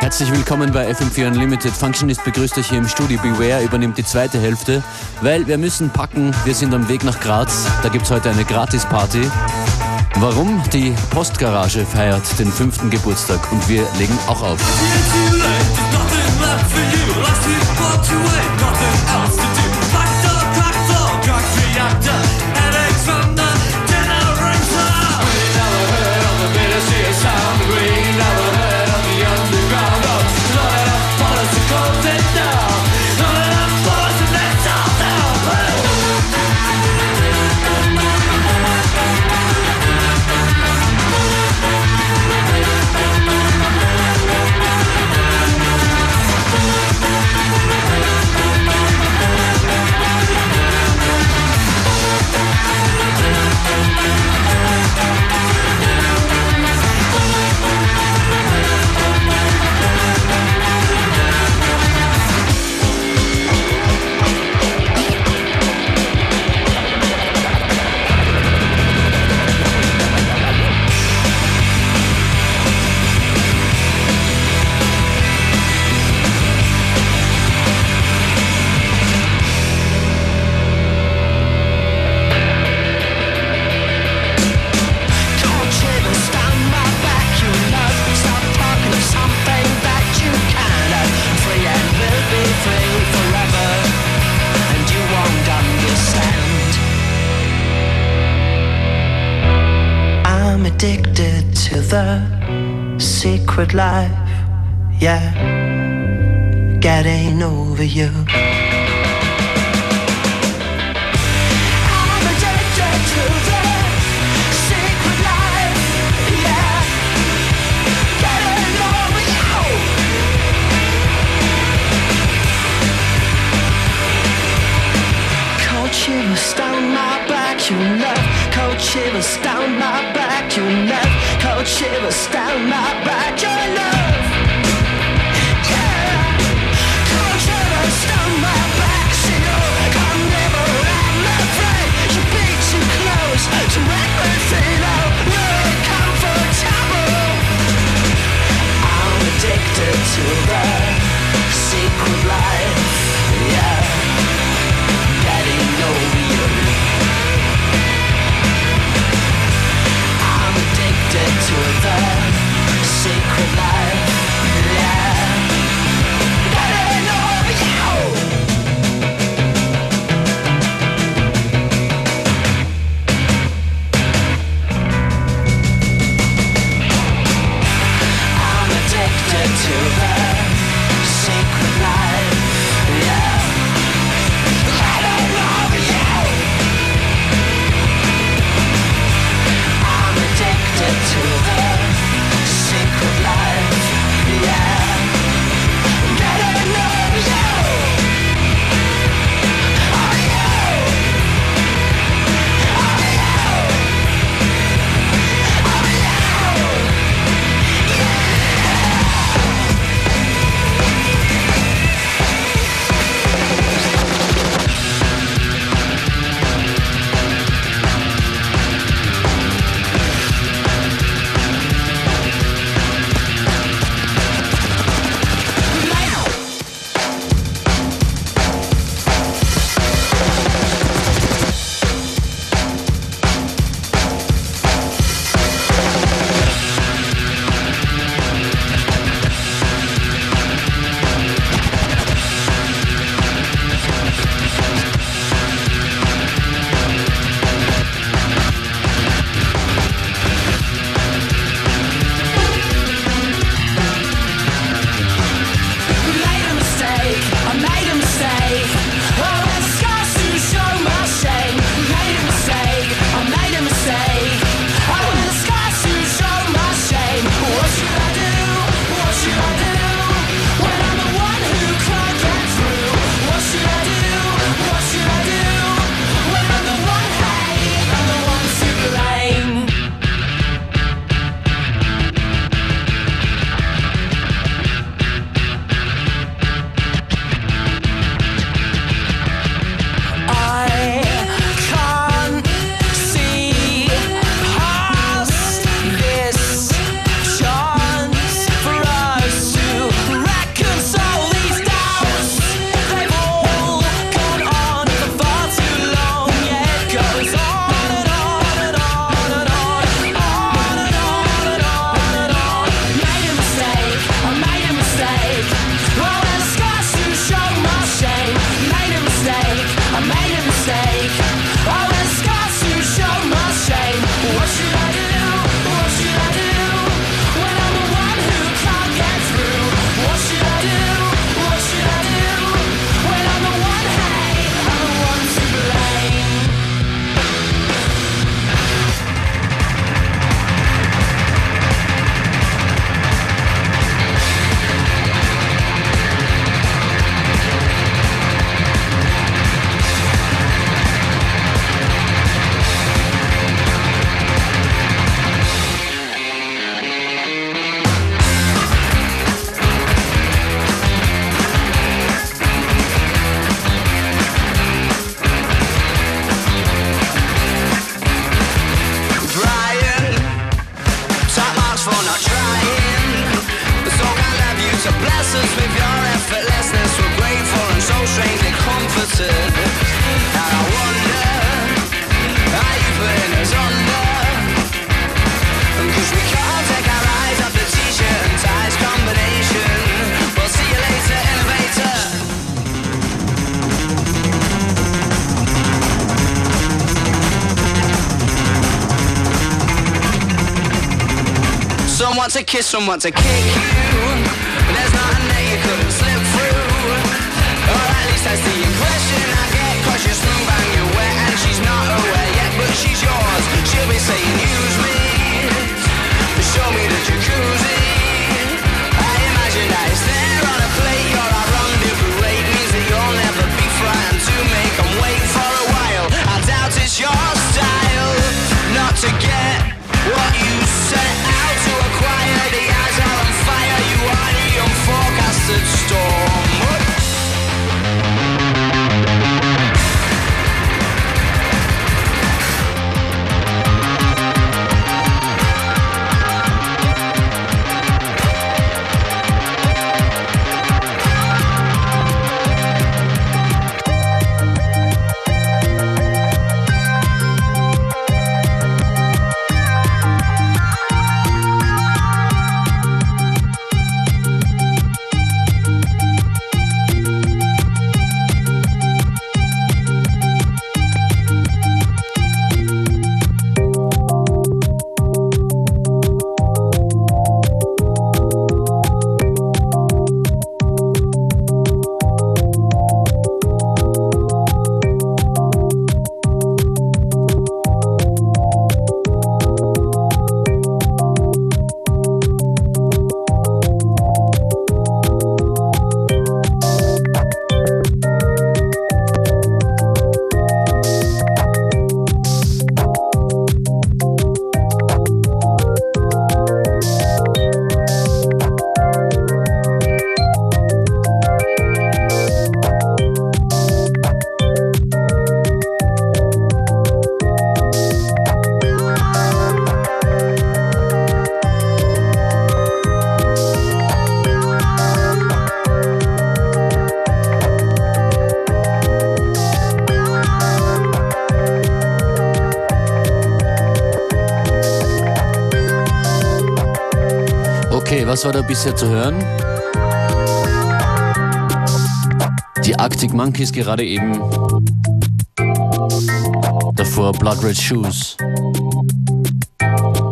Herzlich willkommen bei FM4 Unlimited. Functionist begrüßt euch hier im Studio. Beware übernimmt die zweite Hälfte, weil wir müssen packen. Wir sind am Weg nach Graz. Da gibt es heute eine Gratis-Party. Warum? Die Postgarage feiert den fünften Geburtstag und wir legen auch auf. Secret life. Yeah, getting over you. I'm addicted to the secret life. Yeah, getting over you. Cold shivers down my back, you know. Cold shivers down my back, you. Cold shivers down my back, your love. Yeah. Cold shivers down my back, see never you close to. I'm addicted to the secret life. someone to kick. war da bisher zu hören? Die Arctic Monkeys gerade eben. Davor Blood Red Shoes.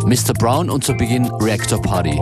Mr. Brown und zu Beginn Reactor Party.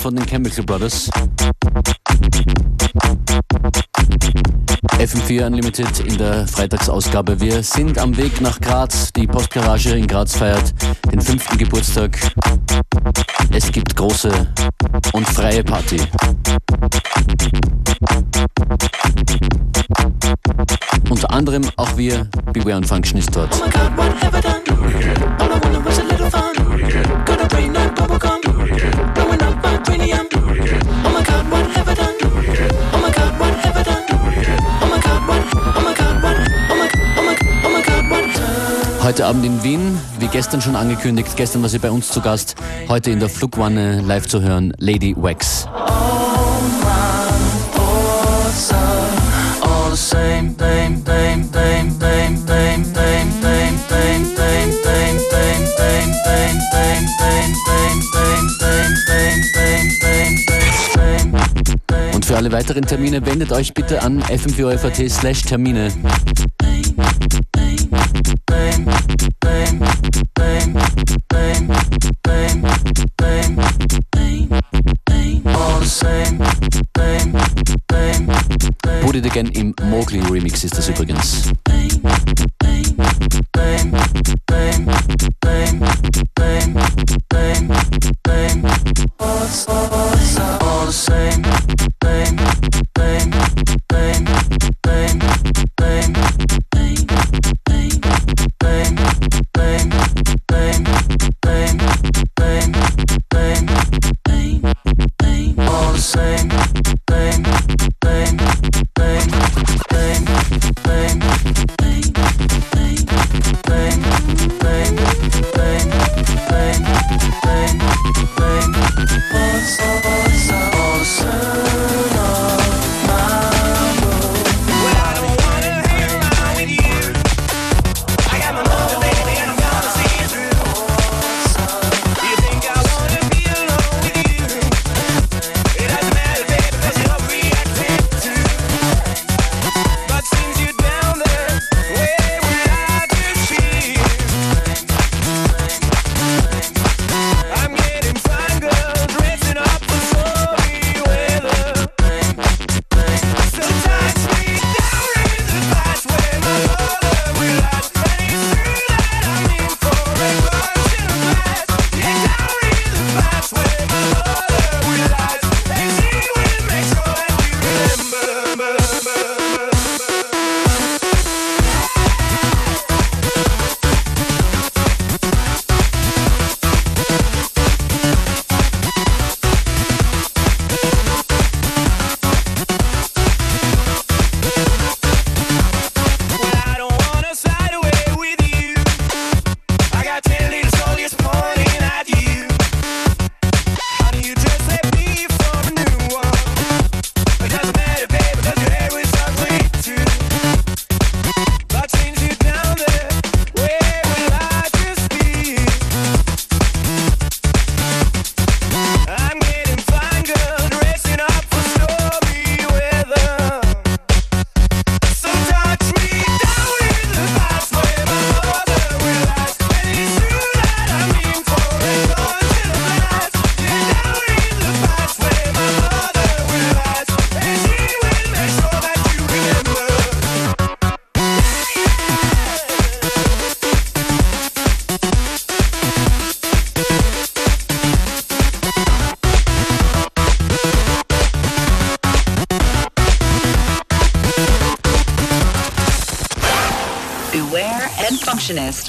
Von den Chemical Brothers. FM4 Unlimited in der Freitagsausgabe. Wir sind am Weg nach Graz. Die Postgarage in Graz feiert den fünften Geburtstag. Es gibt große und freie Party. Unter anderem auch wir, Beware und Function ist dort. Oh my god, what have I done? All I wanted was a little fun. Got a brain like bubblegum. Blowing up my cranium. Heute Abend in Wien, wie gestern schon angekündigt, gestern war sie bei uns zu Gast, heute in der Flugwanne live zu hören, Lady Wax. Alle weiteren Termine wendet euch bitte an fm4 slash Termine. Put It Again im Mowgli Remix ist das übrigens.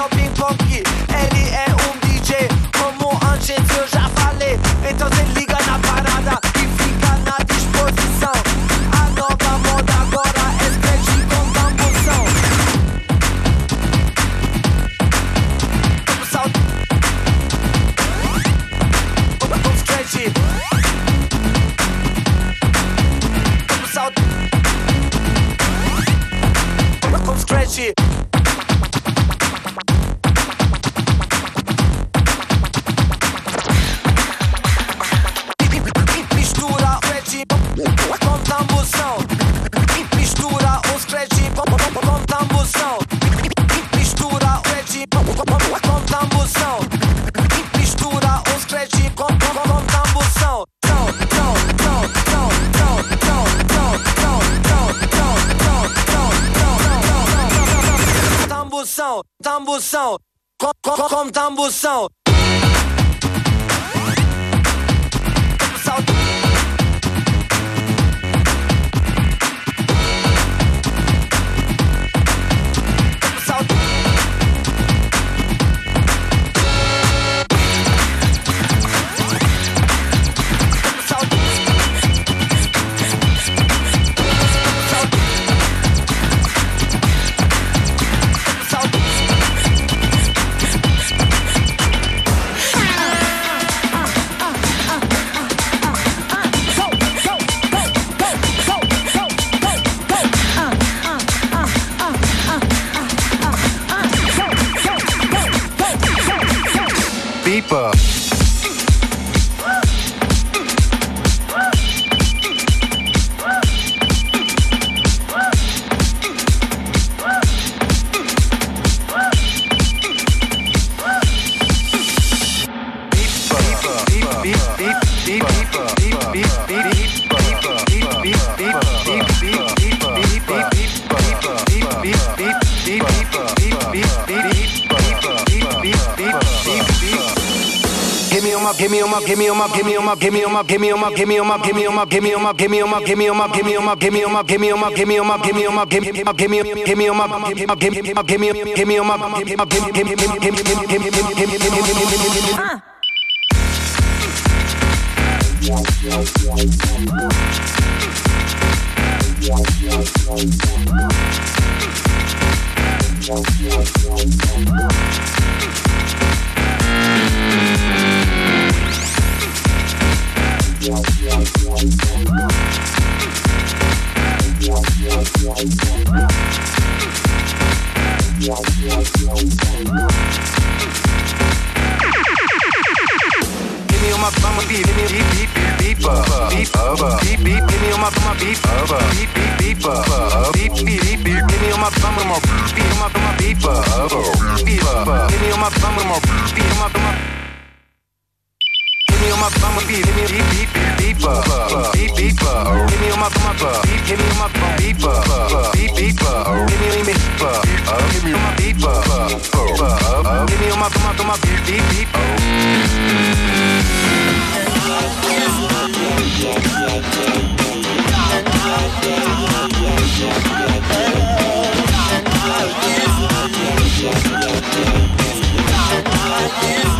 no pink funky keep up. Give me on my, give me on my, give me on my, give me on my, give me on my, give me on my, give me on my, give me on my, give me on my, give me on my, give me on my, give me on my, give me give me give me on my, give me give me give me give me give me give me give me give me give me give me Give me Beat on my bum with my beat on my bum with my my beat, hit me beep beep beep beep uh, beep beep uh, on my bum beep, hit me on my beep uh, beep beep uh, me on uh, my beep uh, uh, on my bum my beep beep beep. Oh.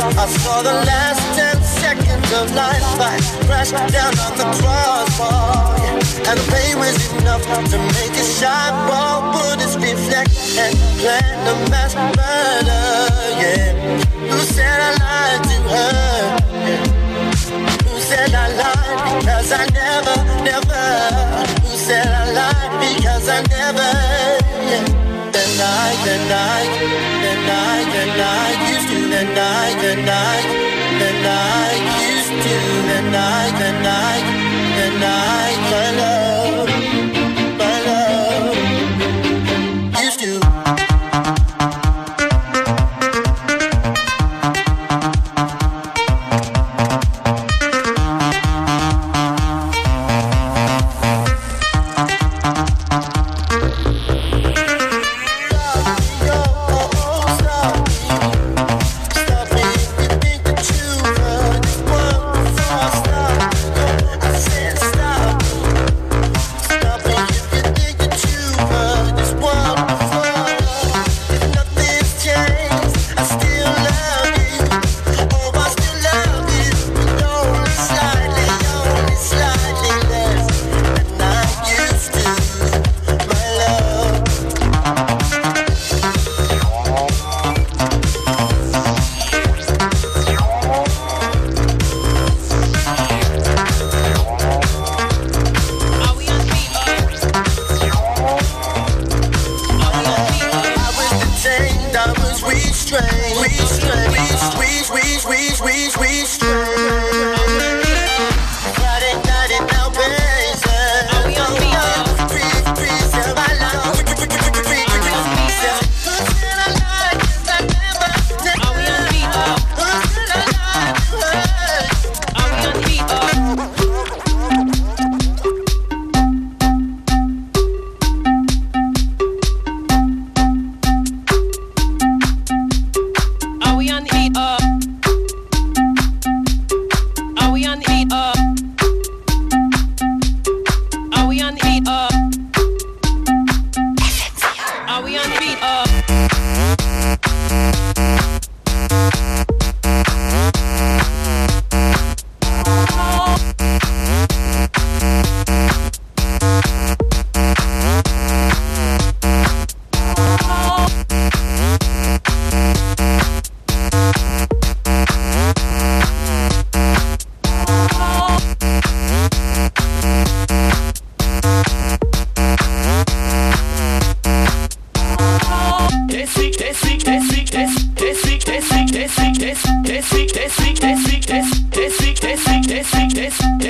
I saw the last ten seconds of life. I crashed down on the crossbar, and the pain was enough to make a shot ball bullets reflect and plan a mass murder. Yeah, who said I lied to her? Yeah. Who said I lied because I never, never? Who said I lied because I never? Yeah. Then I, then I I, then I, then I used to, then I, then I, then I,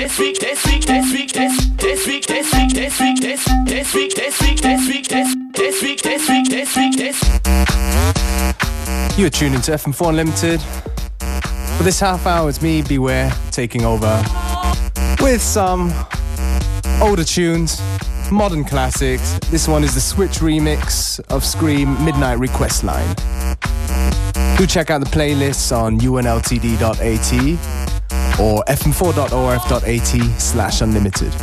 this week, this week, this week, this this week, this week, this week, this this week, this week, this week, this this week, this week, this week, this. You're tuning to FM4 Unlimited. For this half hour, it's me, Beware, taking over with some older tunes, modern classics. This one is the Switch remix of Skream Midnight Request Line. Do check out the playlists on unltd.at or fm4.orf.at slash unlimited.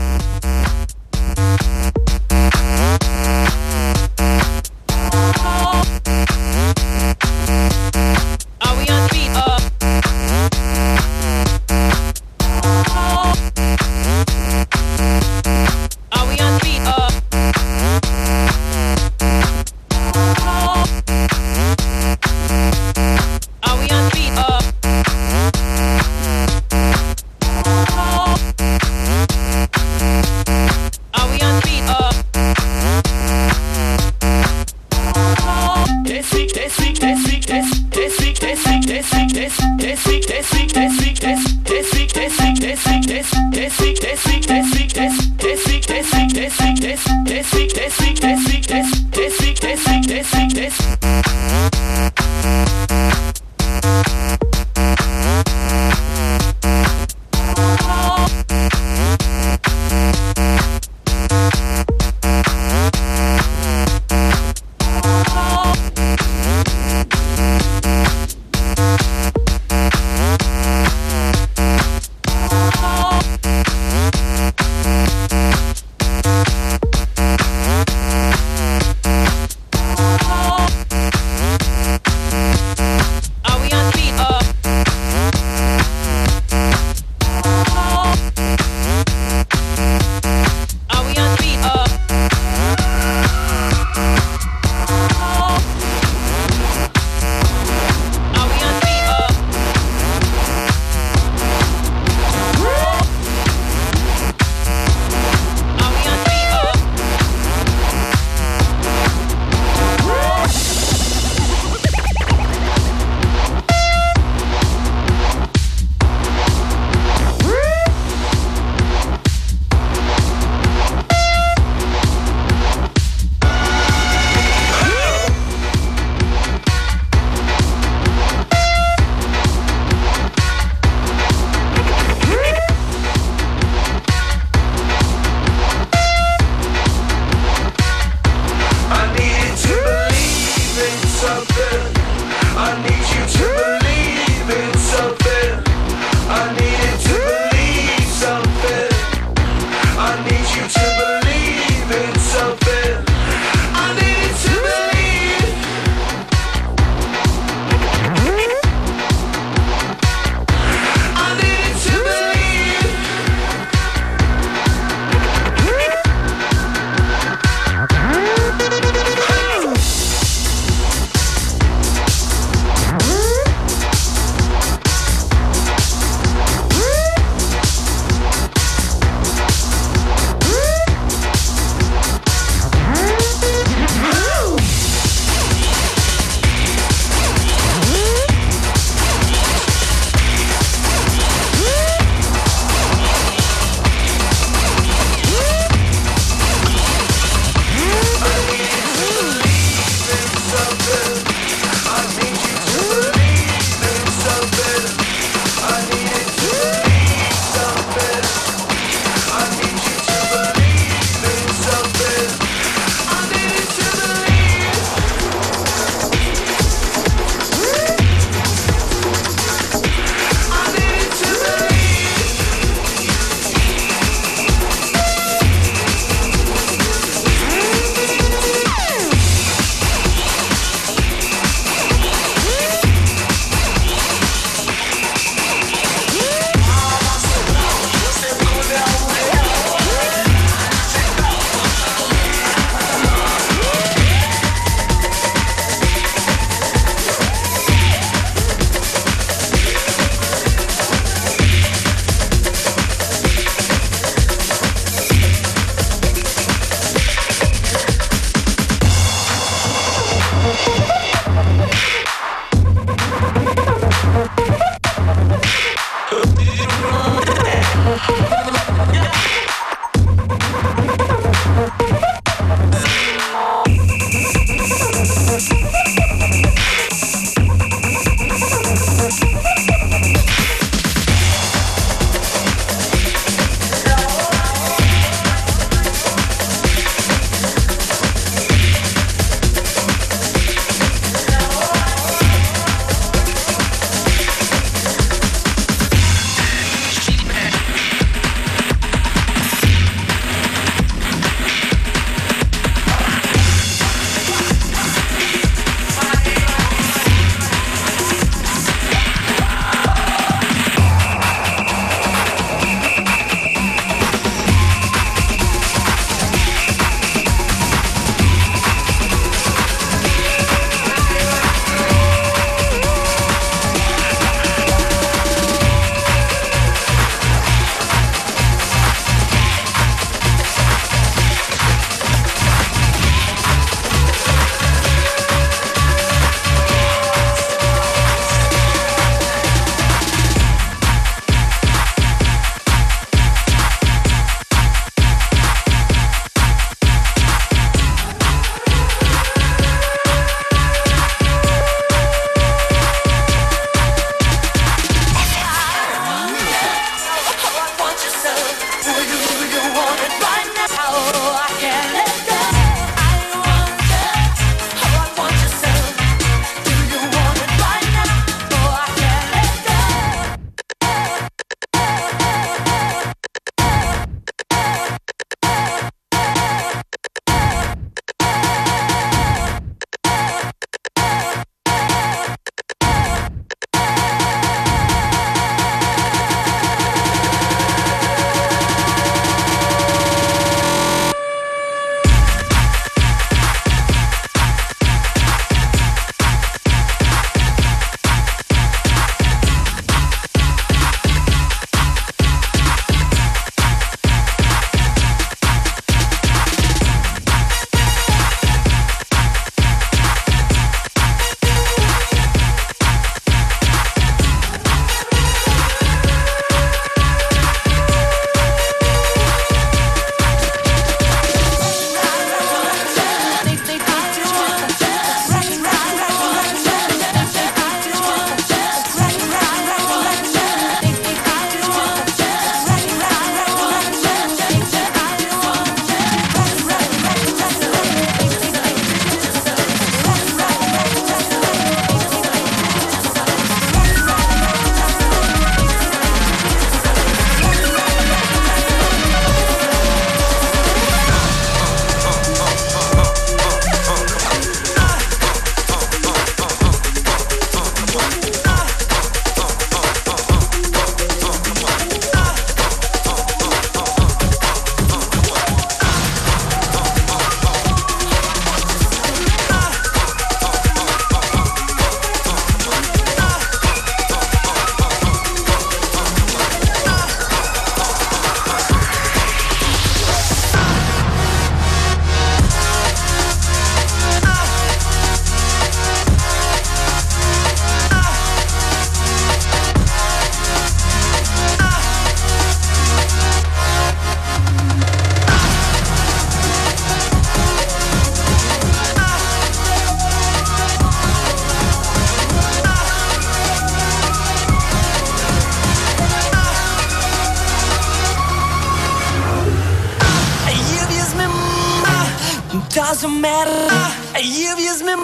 matter, you've me.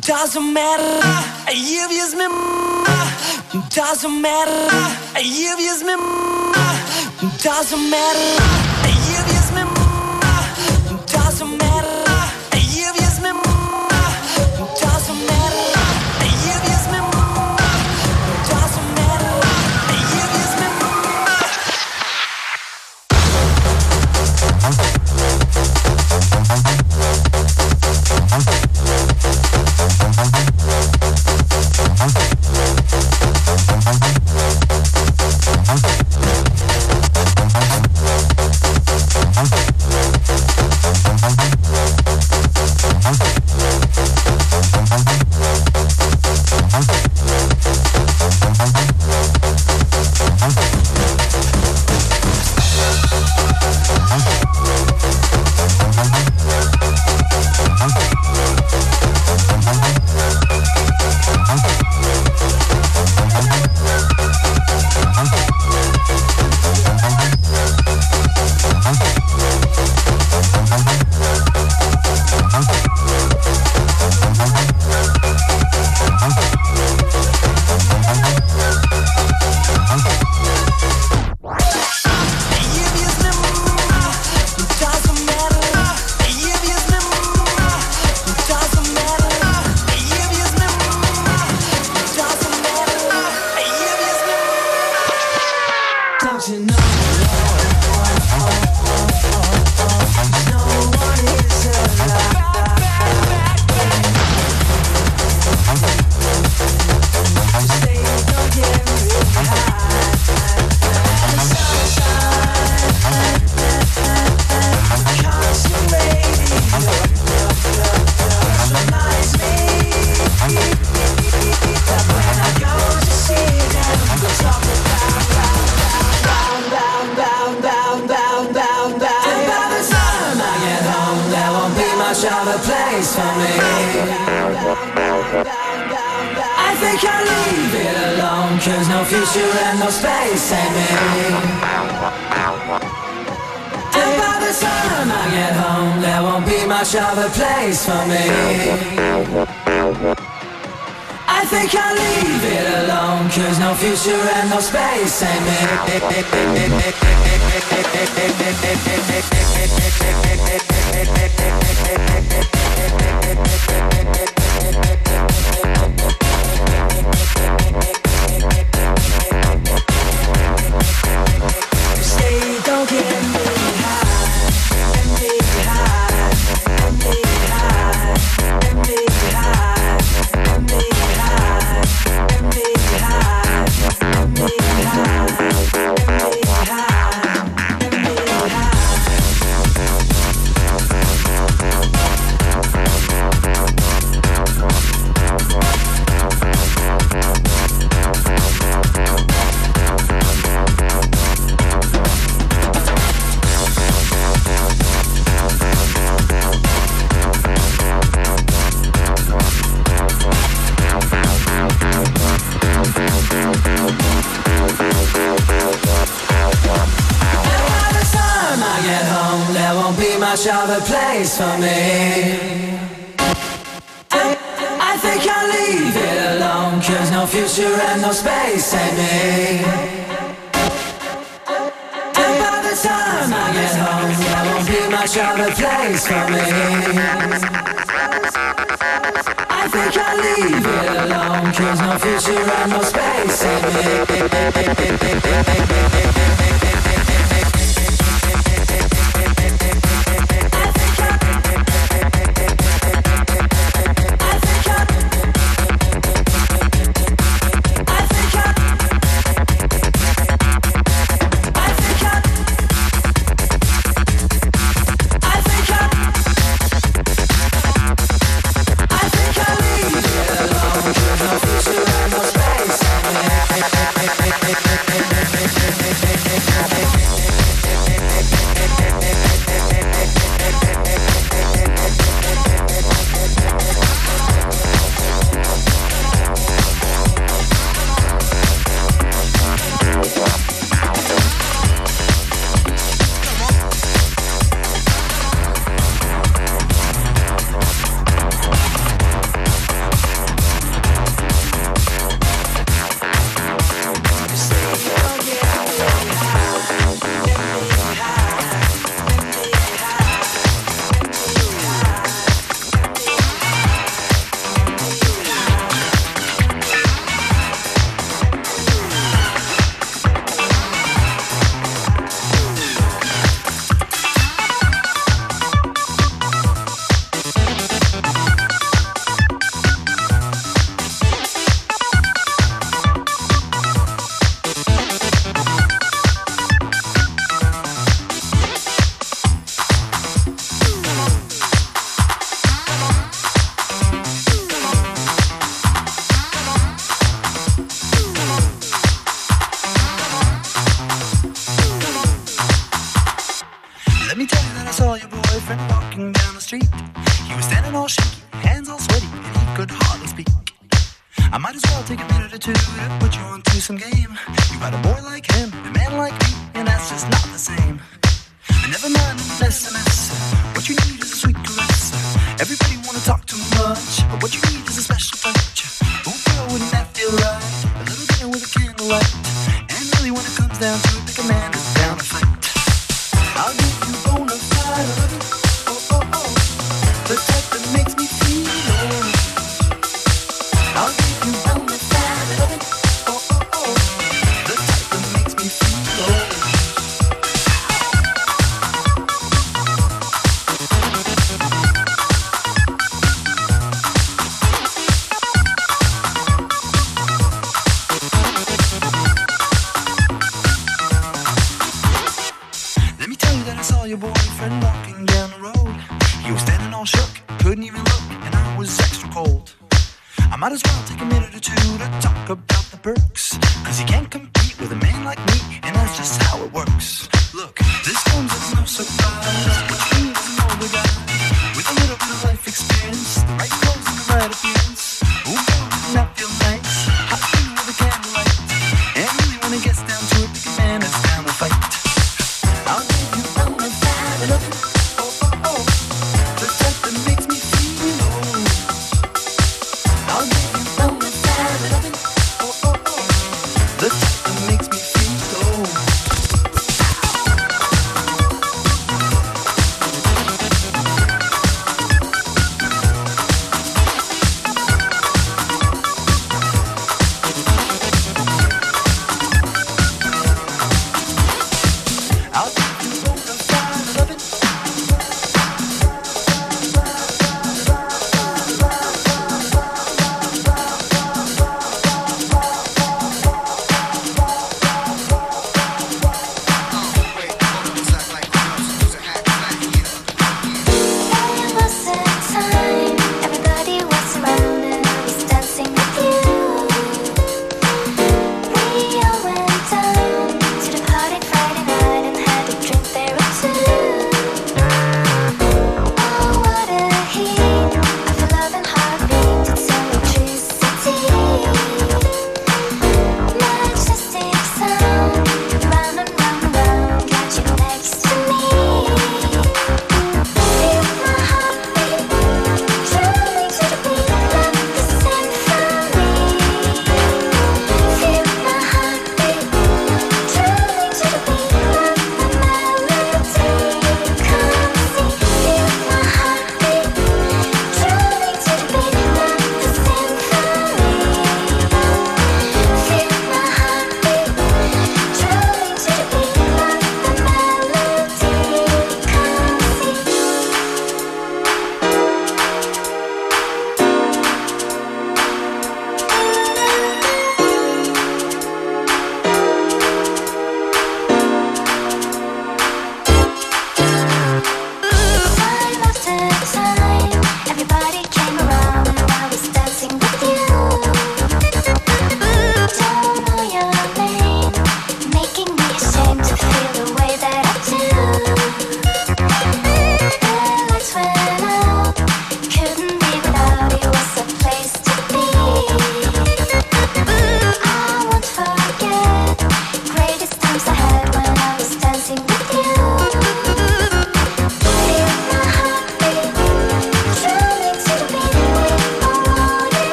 Doesn't matter, you've me. Doesn't matter, you've me. Doesn't matter.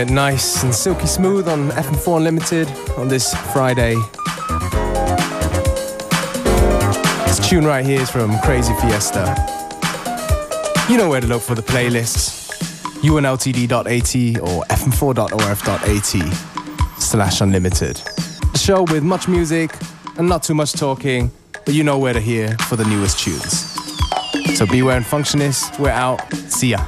It nice and silky smooth on FM4 Unlimited on this Friday. This tune right here is from Crazy Fiesta. You know where to look for the playlists. unltd.at or fm4.orf.at slash unlimited. The show with much music and not too much talking, but you know where to hear for the newest tunes. So beware and functionist, we're out. See ya.